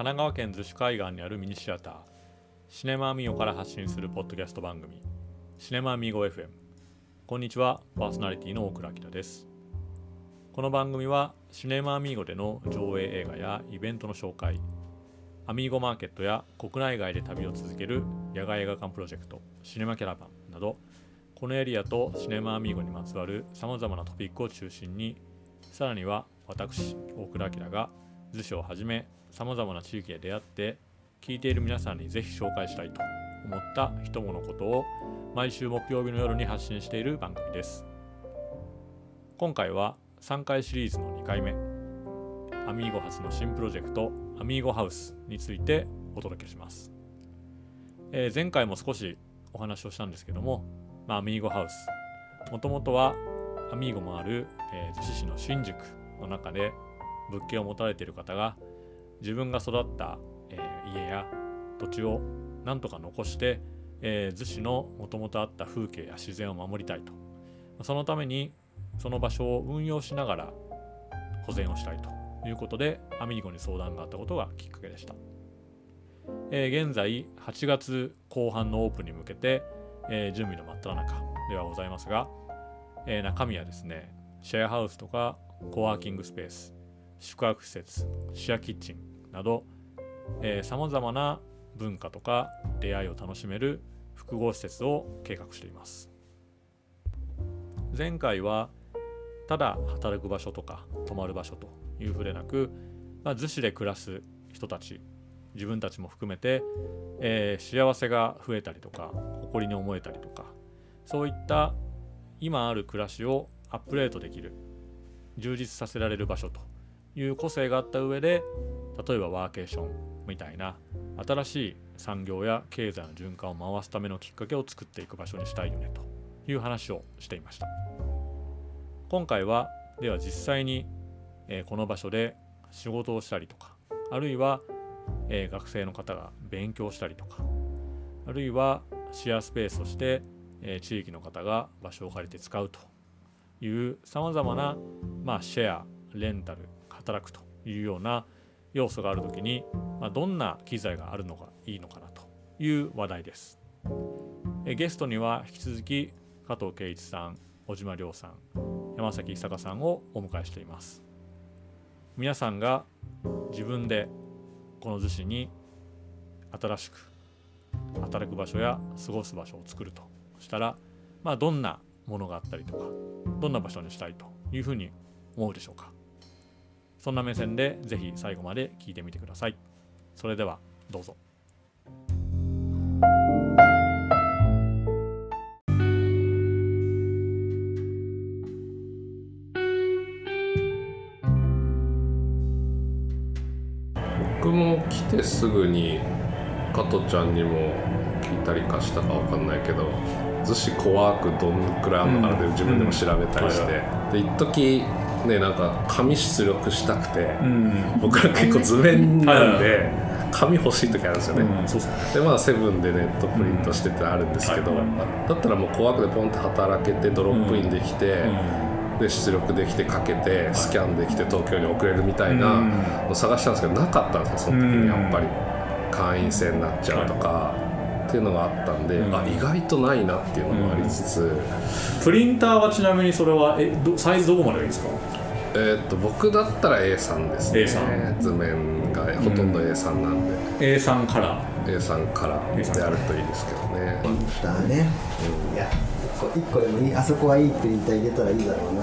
神奈川県逗子海岸にあるミニシアターシネマアミーゴから発信するポッドキャスト番組シネマアミーゴ FM こんにちはパーソナリティの大倉明です。この番組はシネマアミーゴでの上映映画やイベントの紹介アミーゴマーケットや国内外で旅を続ける野外映画館プロジェクトシネマキャラバンなどこのエリアとシネマアミーゴにまつわるさまざまなトピックを中心にさらには私大倉明が図書をはじめさまざまな地域で出会って聞いている皆さんにぜひ紹介したいと思った人物ことを毎週木曜日の夜に発信している番組です。今回は3回シリーズの2回目アミーゴ発の新プロジェクトアミーゴハウスについてお届けします、えー、前回も少しお話をしたんですけども、まあ、アミーゴハウス。もともとはアミーゴもある、えー、逗子市の新宿の中で物件を持たれている方が自分が育った、えー、家や土地をなんとか残して、えー、逗子のもともとあった風景や自然を守りたいと。そのためにその場所を運用しながら保全をしたいということでアミーゴに相談があったことがきっかけでした、えー、現在8月後半のオープンに向けて、えー、準備の真っ只中ではございますが、えー、中身はですねシェアハウスとかコワーキングスペース宿泊施設シェアキッチンなどさまざまな文化とか出会いを楽しめる複合施設を計画しています。前回はただ働く場所とか泊まる場所というふうでなく、まあ、逗子で暮らす人たち自分たちも含めて、えー、幸せが増えたりとか誇りに思えたりとかそういった今ある暮らしをアップデートできる充実させられる場所という個性があった上で例えばワーケーションみたいな新しい産業や経済の循環を回すためのきっかけを作っていく場所にしたいよねという話をしていました。今回はでは実際に、えー、この場所で仕事をしたりとかあるいは、えー、学生の方が勉強したりとかあるいはシェアスペースとして、えー、地域の方が場所を借りて使うというさまざまな、ま、シェアレンタル働くというような要素がある時に、まあ、どんな機材があるのがいいのかなという話題です。えゲストには引き続き加藤圭一さん小島亮さん山崎久さんをお迎えしています。皆さんが自分でこの逗子に新しく働く場所や過ごす場所を作るとしたら、まあ、どんなものがあったりとかどんな場所にしたいというふうに思うでしょうかそんな目線でぜひ最後まで聞いてみてください。それではどうぞ。僕も来てすぐに加トちゃんにも聞いたりかしたか分かんないけど逗子コワークどんくらいあるのかなって自分でも調べたりして、で一時ねなんか紙出力したくて、うん、僕ら結構図面なんで、紙欲しい時あるんですよね、うん、でまあセブンでネットプリントしてってあるんですけど、だったらもう怖くでポンって働けてドロップインできて、で出力できてかけてスキャンできて東京に送れるみたいなの探したんですけどなかったんですよその時にやっぱり。会員制になっちゃうとか。っていうのがあったんで、うん、あ意外とないなっていうのもありつつ、うん、プリンターはちなみにそれはえどサイズどこまでがいいですか？えー、っと僕だったら A3 ですね。A3 図面がほとんど A3 なんで、うん、A3 カラー A3 カラーであるといいですけどね。プリンターね、うん、いや1個でもいいあそこはいいプリンター入れたらいいだろうな。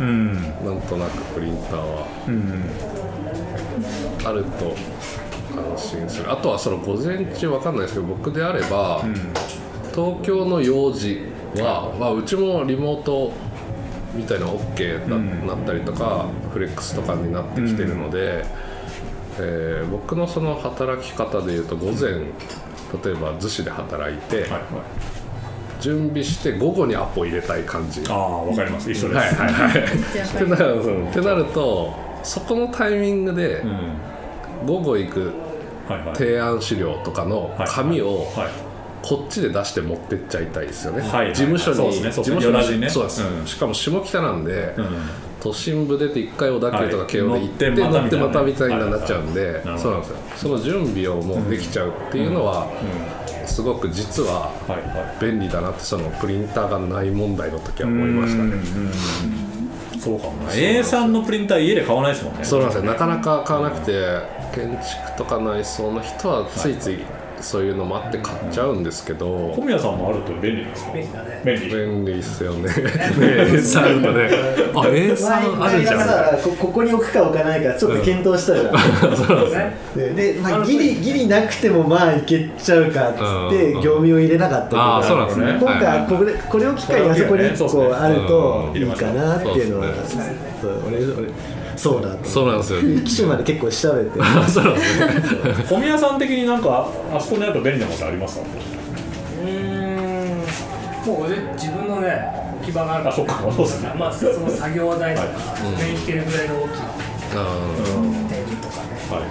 うん。なんとなくプリンターは、うん、あると安心する。あとはその午前中わかんないですけど僕であれば、うん、東京の用事は、まあ、うちもリモートみたいな OK だ、うん、なったりとかフレックスとかになってきてるので、うん、えー、僕のその働き方でいうと午前例えば逗子で働いて、はいはい、準備して午後にアポ入れたい感じ。ああわかります。一緒です、はいはいはい。ってなるってなるとそこのタイミングで、午後行く提案資料とかの紙をこっちで出して持ってっちゃいたいですよね、はい、事務所に、ね、事務所に、ね、そうです、うん、しかも下北なんで、うん、都心部出て一回小田急とか京王で行って、はい乗乗ってまたみたいになっちゃうんで、はい。そうなんですよ。その準備をもうできちゃうっていうのは、すごく実ははいはい。便利だなってそのプリンターがない問題の時は思いましたね。そうかもな A3 のプリンター家で買わないですもんね。そうなんですよ。なかなか買わなくて建築とか内装の人はついついそういうのもあって買っちゃうんですけど、小宮さんもあると便利ですか？便利だね。便利。便利ですよね。ね A3 あるとね、あ A3 あるじゃん。さこここに置くか置かないかちょっと検討したじゃん、でで、まあ、ギリギリなくてもまあいけちゃうかっつってうん業務用入れなかったあーそうなんですね。今回はこれこれを機会にあそこに1個あるとうんいいかなっていうのはそうですそう。俺俺そうだと。そうなんですよ。機種まで結構調べて。そうなんですね。小宮さん的になんかあそこにあると便利なことありますか？うーん。もう俺自分のね置き場がある。あそっかそうですね。まあその作業台とかうん上に行けるぐらいの大きなうん。テーブルとかね。はい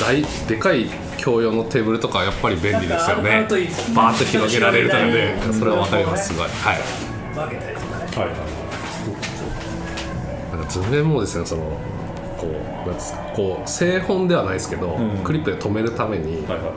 大でかい共用のテーブルとかやっぱり便利ですよね。バーッと広げられるのでそれはわかります。すごい。はい。分けたりとかね。はいはいなんか図面もですねそのこうなんですかこう製本ではないですけど、ん。クリップで止めるために、はいはい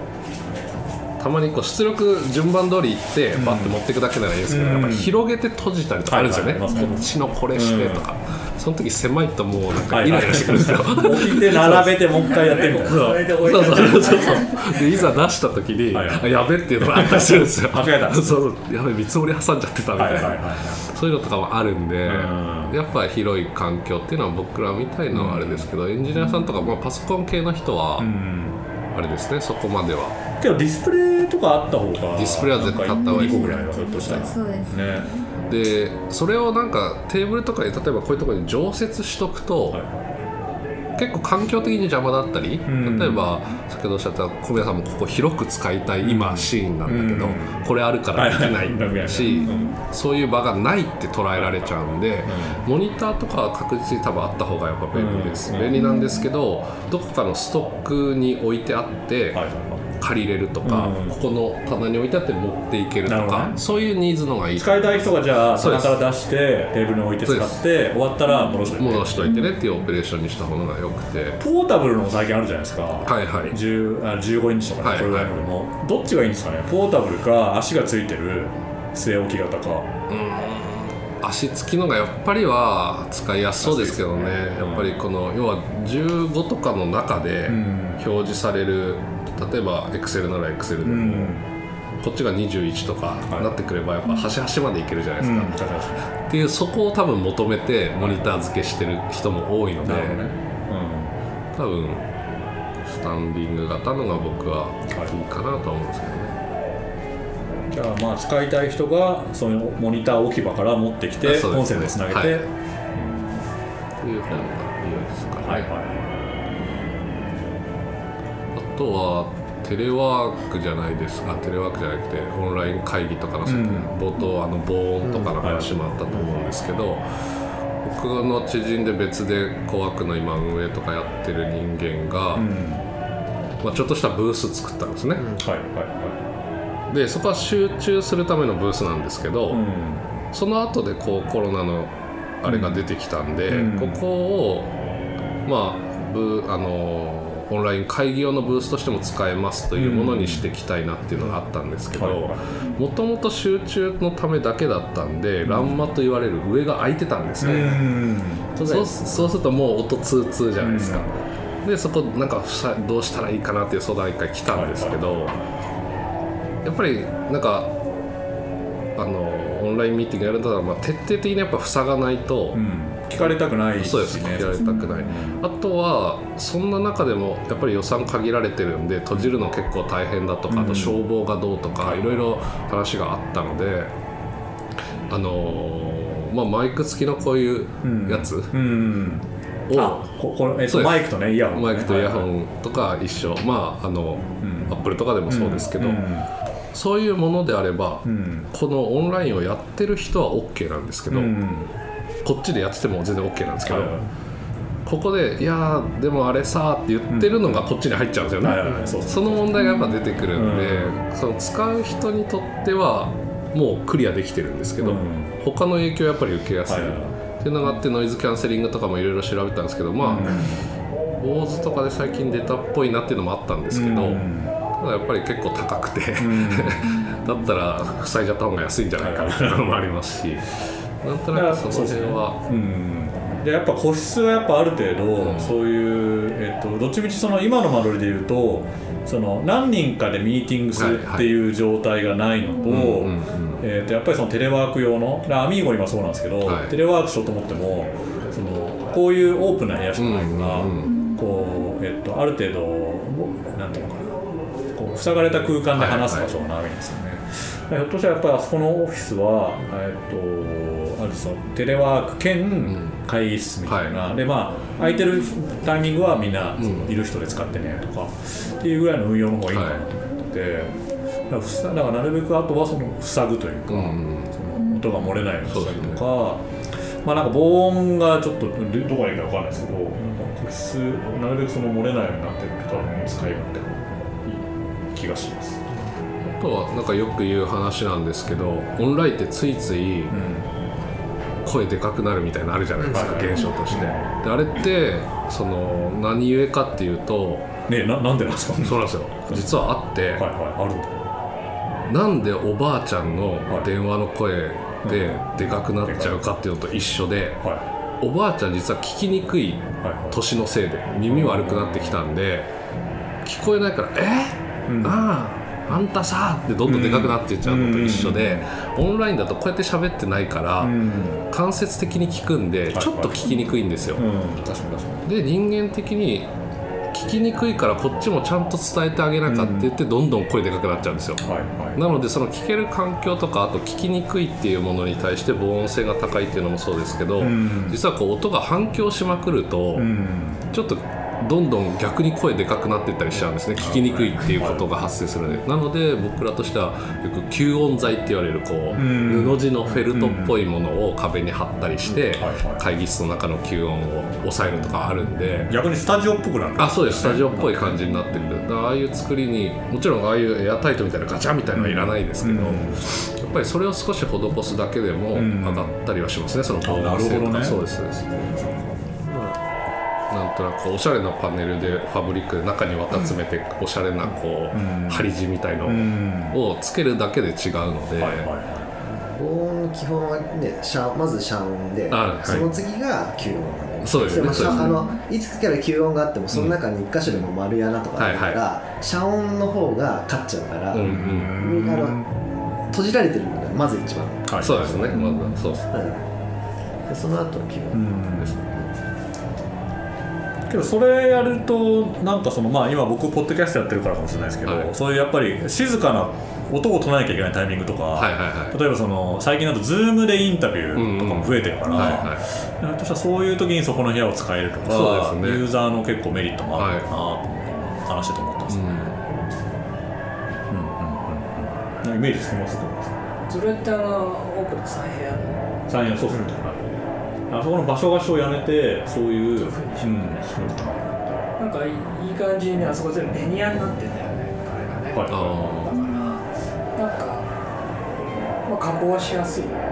たまにこう出力順番通り行ってバッて持っていくだけならいいですけど、うん。やっぱり広げて閉じたりとかあるんですよね、こっちのこれしてとか、その時狭いともうなんかイライラしてくるんですよ、置いて並べてもう一回やってみたいなそうそうそうそうでいざ出した時に、はやべっていうのがあったりするんですよ。間違えた。そうそう。やべ見積もり挟んじゃってたみたいな、そういうのとかもあるんで、うん。やっぱ広い環境っていうのは僕らみたいのはあれですけど、エンジニアさんとか、まあ、パソコン系の人はうんあれですねそこまでは。けどディスプレイとかあった方がディスプレイは絶対買った方がいい2個ぐらいはひょっとしたら。そうです。ね。でそれをなんかテーブルとかに例えばこういうところに常設しとくと、はい結構環境的に邪魔だったり、ん。例えば先ほどおっしゃった小宮さんもここ広く使いたい今シーンなんだけど、うん。これあるからできないし、うん。そういう場がないって捉えられちゃうんで、モニターとかは確実に多分あった方がやっぱ便利です、うん。便利なんですけどどこかのストックに置いてあって、借りれるとか、うん。ここの棚に置いてあって持っていけるとか、ね。そういうニーズのがいい。使いたい人がじゃあ棚から出してテーブルに置いて使って終わったら戻して戻しといてねっていうオペレーションにした方がよくて。ポータブルのも最近あるじゃないですか。はいはい。10あ15インチとかはいねこれぐらいのでもどっちがいいんですかね？ポータブルか足がついてる据え置き型か足つきのがやっぱりは使いやすそうですけどね。うんやっぱりこの要は15とかの中で表示される例えば Excel なら Excel でも、うん。こっちが21とかはい。なってくればやっぱ端々までいけるじゃないですか、うん。っていうそこを多分求めてモニター付けしてる人も多いのでね。多分スタンディング型のが僕はいいかなとは思うんですけどねじゃあまあ使いたい人がそのモニター置き場から持ってきてあそうです。ねコンセントにつなげて、はい。いう方がいいですかね、はいはい。あとはテレワークじゃないです。かテレワークじゃなくてオンライン会議とかのうん。冒頭あの防音とかの話もあったと思うんですけど、僕の知人で別でコワークの今運営とかやってる人間が、うん。まあ、ちょっとしたブース作ったんですね、はいはいでそこは集中するためのブースなんですけど、はいうん。その後でこうコロナのあれが出てきたんで、うん。ここをまあブあのオンライン会議用のブースとしても使えますというものにしていきたいなっていうのがあったんですけどはいはい。もともと集中のためだけだったんで、ランマと言われる上が空いてたんですね、うん。そうそうするともう音通通じゃないですか、でそこなんかふさどうしたらいいかなっていう相談が一回来たんですけど、やっぱりなんかあのオンラインミーティングやるんだったら、まあ、徹底的にやっぱ塞がないと、うん。聞かれたくないしねそうです聞かれたくない、あとはそんな中でもやっぱり予算限られてるんで閉じるの結構大変だとか、あと消防がどうとかい。ろいろ話があったのであのーまあマイク付きのこういうやつうんを、あここれ、えっと、マイクとねイヤホンね、マイクとイヤホンとか一緒、まああの、うん。アップルとかでもそうですけど、うんそういうものであれば、うん。このオンラインをやってる人は OK なんですけど、うんこっちでやってても全然 OK なんですけど、はいはいここで「いやーでもあれさ」って言ってるのがこっちに入っちゃうんですよね、はいはいはいその問題がやっぱ出てくるんで、その使う人にとってはもうクリアできてるんですけど、うん。他の影響やっぱり受けやすい、はいはいっていうのがあってノイズキャンセリングとかもいろいろ調べたんですけどまあ坊主とかで最近出たっぽいなっていうのもあったんですけど、ただやっぱり結構高くて。だったら塞いじゃった方が安いんじゃないかみたいなのもありますし。なんとなくその辺は。うん。でやっぱ個室はやっぱある程度、そういう、えっと、どっちみちその今の間取りで言うとその何人かでミーティングするっていう状態がないのと,、えっとやっぱりそのテレワーク用のアミーゴ今そうなんですけど、はい。テレワークしようと思ってもそのこういうオープンな部屋しかないから、こうえっとある程度なんていうの塞がれた空間で話す場所がないんですよね。ひょっとしたらやっぱりあそこのオフィスは、えっとあるそのテレワーク兼会議室みたいな、でまあ空いてるタイミングはみんなうん。いる人で使ってねとかっていうぐらいの運用の方がいいかなと思って。て、だからなるべくあとはその塞ぐというか、うんその音が漏れないようにしたりとか、まあなんか防音がちょっとどどこにいるかわかんないですけど、個室なるべくその漏れないようになってる多分使い勝手がいい気がします。あとはなんかよく言う話なんですけどオンラインってついつい声でかくなるみたいなのあるじゃないですか、うん現象として。であれってその何故かっていうとねななんでなんですか？そうなんですよ実はあって、はいはいある。なんでおばあちゃんの電話の声ででかくなっちゃうかっていうのと一緒ではいおばあちゃん実は聞きにくい。年のせいで耳悪くなってきたんで聞こえないから「え？うん。あああんたさ」ってどんどんでかくなっていっちゃうのと一緒でオンラインだとこうやって喋ってないからうん。間接的に聞くんでいちょっと聞きにくいんですよ。で人間的に聞きにくいからこっちもちゃんと伝えてあげなかって言ってどんどん声でかくなっちゃうんですよ。はいはい。なのでその聞ける環境とかあと聞きにくいっていうものに対して防音性が高いっていうのもそうですけど、うん。実はこう音が反響しまくると、うん。ちょっとどんどん逆に声でかくなっていったりしちゃうんですね。聞きにくいっていうことが発生するので。なので僕らとしてはよく吸音材って言われるこう、うん。布地のフェルトっぽいものを壁に貼ったりして、会議室の中の吸音を抑えるとかあるんで。逆にスタジオっぽくなる。あそうです。スタジオっぽい感じになってくるああいう作りにもちろんああいうエアタイトみたいなガチャみたいなのはいらないですけど、うん。やっぱりそれを少し施すだけでもん。上がったりはしますね。その防あな音性とか、るほどね。そうですそうですなんとなくおしゃれなパネルでファブリックで中に綿詰めておしゃれなこう、うん。針地みたいのうん。をつけるだけで違うので、防音の基本はね遮まず遮音で、あはい。その次が吸音なんでそうですね。も遮そうですね。あのいつから吸音があってもその中に一箇所でも丸穴とかあるから、は遮音の方が勝っちゃうから、うんうん。うんあの閉じられてるのがまず一番、はい。そうですね。まずそうですはい。でその後吸う音、んけどそれやるとなんかそのまあ今僕ポッドキャストやってるからかもしれないですけど、はい。そういうやっぱり静かな音を唱えなきゃいけないタイミングとか、はいはいはい。例えばその最近だと Zoom でインタビューとかも増えてるから、はいはい。ひょっとしたらそういう時にそこの部屋を使えるとかね。ユーザーの結構メリットもあるのかなと今話してて思ってますね、うん。うんうんうんイメージつきます？それってあの奥の3部屋の。三円そうするとかあそこの場所貸しをやめてそういうそういう風にしよううんななんかいい感じにねあそこ全部ベニヤになってんだよね。あれがね、はい。だからなんか、まあ、加工はしやすいあうんうん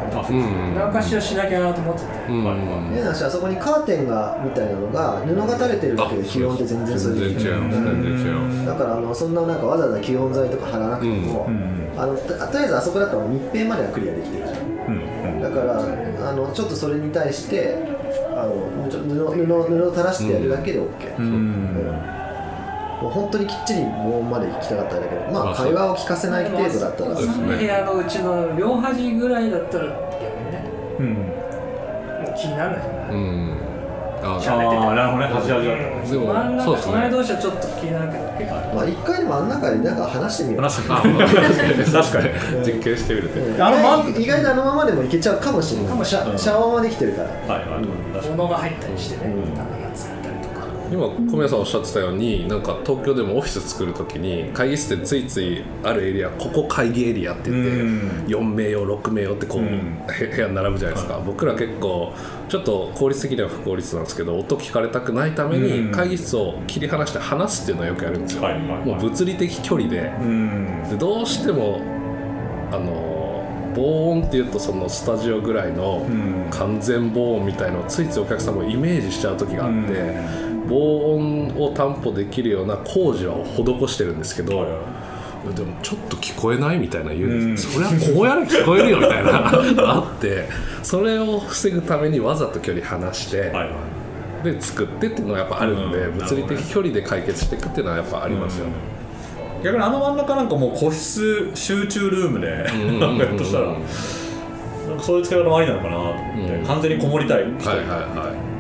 何かしらしなきゃなと思ってて、変な話あそこにカーテンがみたいなのが布が垂れてるだけで吸音って全然それで全然違います全然違いますだからあのそんななんかわざわざ吸音材とか貼らなくても、うんあのととりあえずあそこだと密閉まではクリアできてる。じゃんうんうん。だからあのちょっとそれに対してあの布布布を垂らしてやるだけで OK、ううん。んもう本当にきっちり防音まで行きたかったんだけどまあ会話を聞かせない程度だったら。そうですね3部屋のうちの両端ぐらいだったら逆にね。うん。もう気にならないうん。あああなるほどね端々。だでも真ん中そうですね隣同士はちょっと気になるけど結構まあ一回でもあん中でなんか話してみよう。話確かに実験してみるとう。ん。あのま意外とあのままでもいけちゃうかもしれない。シャシャワーまできてるから。はいはい。物が入ったりしてね今小宮さんおっしゃってたようになんか東京でもオフィス作るときに会議室でついついあるエリアここ会議エリアって言ってうん。4名用6名用ってこう、うん。へ部屋に並ぶじゃないですか、僕ら結構ちょっと効率的には不効率なんですけど音聞かれたくないためうん。に会議室を切り離して話すっていうのはよくやるんですよ、はいはいはい。もう物理的距離で。うん。でどうしてもあの防音っていうとそのスタジオぐらいのうん。完全防音みたいのをついついお客さんもイメージしちゃう時があって、防音を担保できるような工事は施してるんですけど、でもちょっと聞こえないみたいな言う。ん。です、それはこうやら聞こえるよみたいなあってそれを防ぐためにわざと距離離して、で作ってっていうのがやっぱあるんで、うん。物理的距離で解決していくっていうのはやっぱありますよね。逆にあの真ん中なんかもう個室集中ルームでうんうんうんうん。なんかやっとしたらなんかそういう使い方もありなのかなと思って、うん。完全にこもりたい。人にはいはい。はい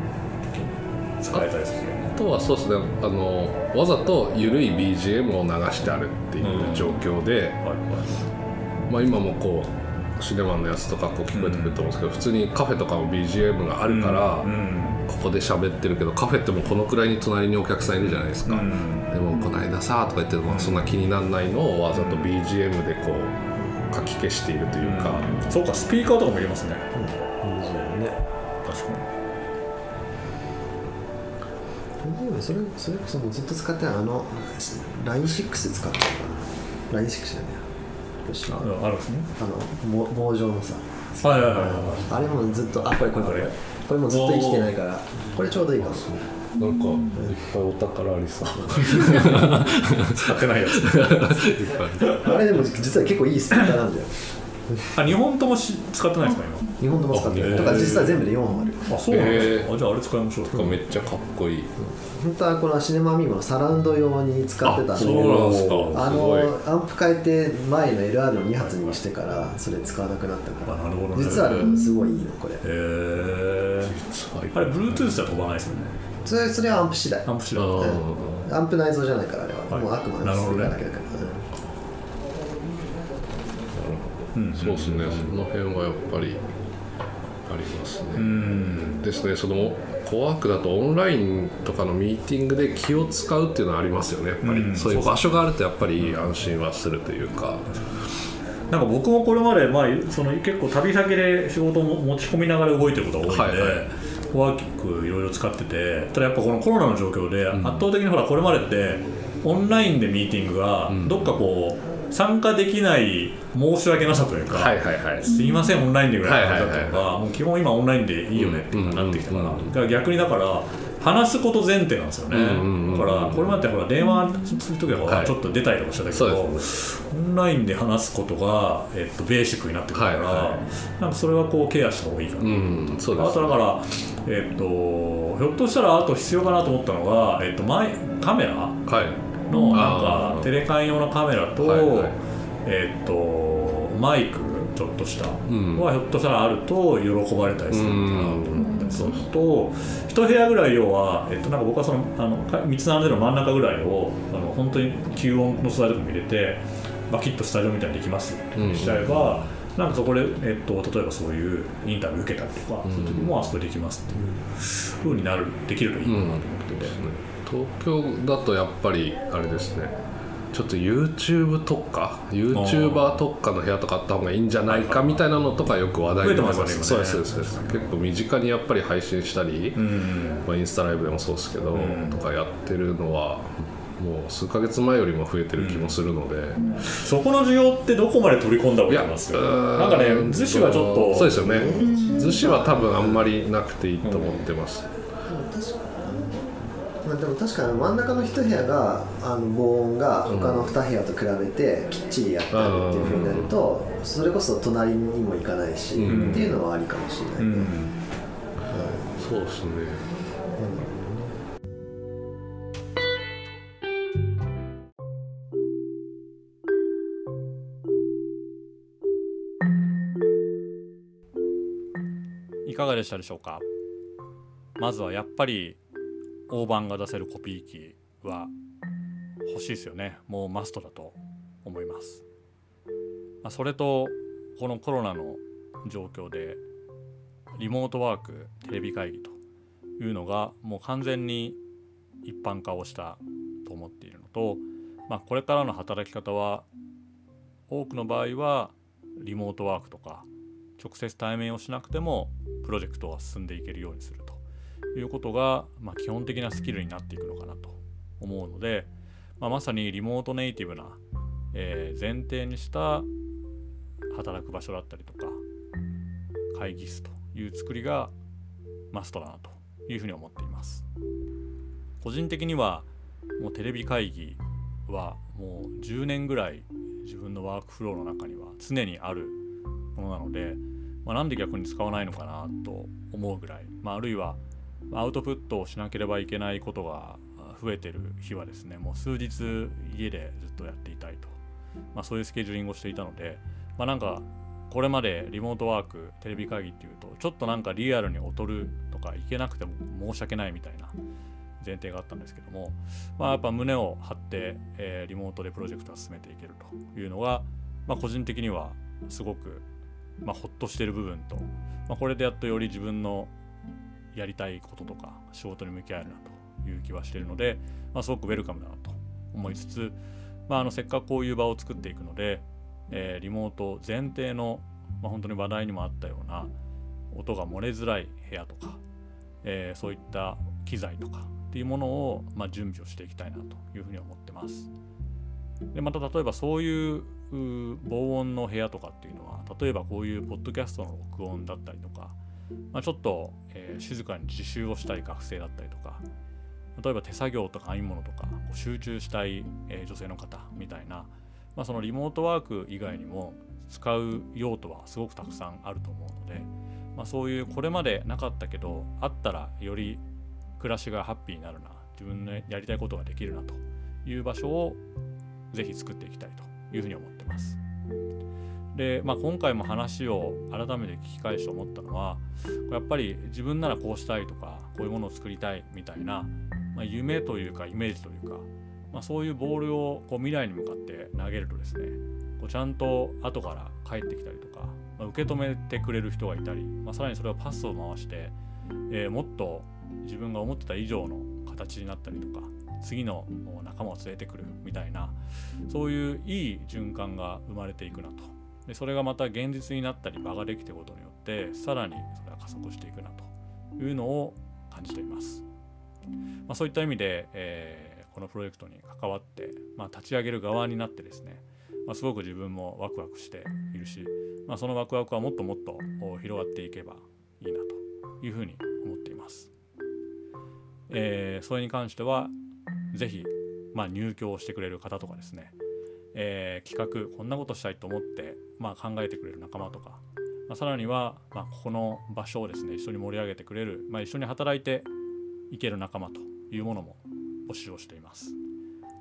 使いたいですね。あとはそうですね。あのわざと緩い BGM を流してあるっていう状況で、はいはい。まあ、今もこうシネマンのやつとかこう聞こえてくると思うんですけど、普通にカフェとかも BGM があるから、うんここで喋ってるけどカフェってもうこのくらいに隣にお客さんいるじゃないですか、うん。でもこの間さとか言ってもそんな気にならないのをわざと BGM でこうかき消しているというか、そうかスピーカーとかも入れますね。ね。確かに。それそれこそもうずっと使ってあの LINE6 使ってるかな。LINE6 じゃねえよしあああるんですね。の棒棒状のさ。はいはいはいはいあれもずっとあこれこれこれ？これもずっと生きてないから。これちょうどいいかも。なんかいっぱいお宝ありそう。使ってないやつ。あれでも実は結構いいスピーカーなんだよ あ日本ともし使ってないですか日本語も使ってあへーるとか実際全部で4本ある今あそうなんですへかあじゃああれ使いましょう。めっちゃかっこいい。本当はこのシネマミーゴのサラウンド用に使ってたんだけそうどなんですか。あすごいのアンプ変えて前の LR の2発にしてからそれ使わなくなったから。あなるほどね実はすごいいいのこれ。へえあれ Bluetooth じゃ飛ばないですよね。それそれはアンプ次第。アンプしろうん。アンプ内蔵じゃないからあれは、はい。もうあくまでスピーカーだけだから、うんそうですねその辺はやっぱりありますね、ですねそのコワークだとオンラインとかのミーティングで気を使うっていうのはありますよねやっぱり、うそういう場所があるとやっぱり安心はするというか、なん。か僕もこれまで、まあ、その結構旅先で仕事を持ち込みながら動いてることが多いん。で、はいはいコワーキングいろいろ使っててただやっぱこのコロナの状況で圧倒的にほらこれまでってオンラインでミーティングがどっかこう参加できない申し訳なさというか、はいはいはい。すいませんオンラインでぐらいの感じだったのが、はいはい。もう基本今オンラインでいいよねってなってきたから,、から逆にだから話すこと前提なんですよね、だからこれまでほら電話する時はちょっと出たりとかしたけど、そうですオンラインで話すことが、えっと、ベーシックになってくるから、はいはなんかそれはこうケアした方がいいかな、うんそうです。あとだから、えっと、ひょっとしたらあと必要かなと思ったのが、えっと、前カメラはいのなんあー。かテレカン用のカメラと,、はいはい。えっとマイクちょっとしたうん。はひょっとしたらあると喜ばれたりするのかなと思ったりすると一部屋ぐらい要は、えっと、なんか僕はそのあのか3つ並んでる真ん中ぐらいをあの本当に吸音の素材とかも入れてバキッとスタジオみたいにできますってしちゃえば、なんかそこで、えっと、例えばそういうインタビュー受けたりとか、うん。そういう時もあそこでできますっていうふうになるできるといいかなと思ってて。東京だとやっぱりあれですね。ちょっと YouTube 特化 YouTuber 特化の部屋とかあった方がいいんじゃないかみたいなのとかよく話題になりますね。そうですそうです。結構身近にやっぱり配信したり、うん。まあ、インスタライブでもそうですけど、うん。とかやってるのはもう数ヶ月前よりも増えてる気もするので、そこの需要ってどこまで取り込んだ方がいいと思いますようーなんかね逗子はちょっと。そうですよね。逗子は多分あんまりなくていいと思ってます、まあ、でも確かに真ん中の一部屋があの防音が他の二部屋と比べてきっちりやってあるっていうふうになるとそれこそ隣にも行かないし、うん。っていうのはありかもしれない、うん。そうですね。いかがでしたでしょうか？まずはやっぱり大判が出せるコピー機は欲しいですよね。もうマストだと思います、まあ、それとこのコロナの状況でリモートワークテレビ会議というのがもう完全に一般化をしたと思っているのと、まあ、これからの働き方は多くの場合はリモートワークとか直接対面をしなくてもプロジェクトは進んでいけるようにする。いうことが、まあ、基本的なスキルになっていくのかなと思うので、まあ、まさにリモートネイティブな、えー前提にした働く場所だったりとか会議室という作りがマストだなというふうに思っています。個人的にはもうテレビ会議はもう10年ぐらい自分のワークフローの中には常にあるものなので、まあ、なんで逆に使わないのかなと思うぐらい、まあ、あるいはアウトプットをしなければいけないことが増えてる日はですねもう数日家でずっとやっていたいと、まあ、そういうスケジューリングをしていたので、まあ、なんかこれまでリモートワークテレビ会議っていうとちょっとなんかリアルに劣るとかいけなくても申し訳ないみたいな前提があったんですけども、まあ、やっぱ胸を張って、えー、リモートでプロジェクトを進めていけるというのが、まあ、個人的にはすごく、まあ、ほっとしてる部分と、まあ、これでやっとより自分のやりたいこととか仕事に向き合えるなという気はしているので、まあ、すごくウェルカムだなと思いつつ、まあ、あのせっかくこういう場を作っていくので、えー、リモート前提の、まあ、本当に話題にもあったような音が漏れづらい部屋とか、えー、そういった機材とかっていうものを、まあ、準備をしていきたいなというふうに思ってます。でまた例えばそういう防音の部屋とかっていうのは例えばこういうポッドキャストの録音だったりとか、まあ、ちょっと、えー、静かに自習をしたい学生だったりとか例えば手作業とか編み物とか集中したい、えー、女性の方みたいな、まあ、そのリモートワーク以外にも使う用途はすごくたくさんあると思うので、まあ、そういうこれまでなかったけどあったらより暮らしがハッピーになるな自分のやりたいことができるなという場所をぜひ作っていきたいというふうに思ってます。で、まあ、今回も話を改めて聞き返して思ったのはやっぱり自分ならこうしたいとかこういうものを作りたいみたいな、まあ、夢というかイメージというか、まあ、そういうボールをこう未来に向かって投げるとですねこうちゃんと後から帰ってきたりとか、まあ、受け止めてくれる人がいたり、まあ、さらにそれをパスを回して、えー、もっと自分が思ってた以上の形になったりとか次の仲間を連れてくるみたいなそういういい循環が生まれていくなとでそれがまた現実になったり場ができていくことによってさらにそれは加速していくなと。いうのを感じています、まあ、そういった意味で、えー、このプロジェクトに関わって、まあ、立ち上げる側になってですね、まあ、すごく自分もワクワクしているし、まあ、そのワクワクはもっともっと広がっていけばいいなというふうに思っています。えー、それに関しては是非、まあ、入居をしてくれる方とかですね、えー、企画こんなことしたいと思って、まあ、考えてくれる仲間とか、まあ、さらには、まあ、ここの場所をですね一緒に盛り上げてくれる、まあ、一緒に働いていける仲間というものも募集をしています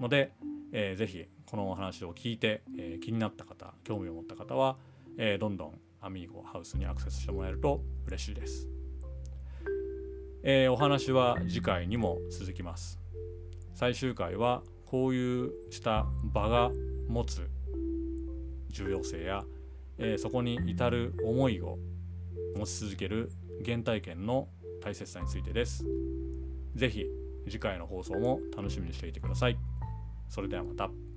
ので、えー、ぜひこのお話を聞いて、えー、気になった方興味を持った方は、えー、どんどんアミーゴハウスにアクセスしてもらえると嬉しいです。えー、お話は次回にも続きます最終回はこういうした場が持つ重要性や、えー、そこに至る思いを持ち続ける原体験の大切さについてです是非次回の放送も楽しみにしていてくださいそれではまた。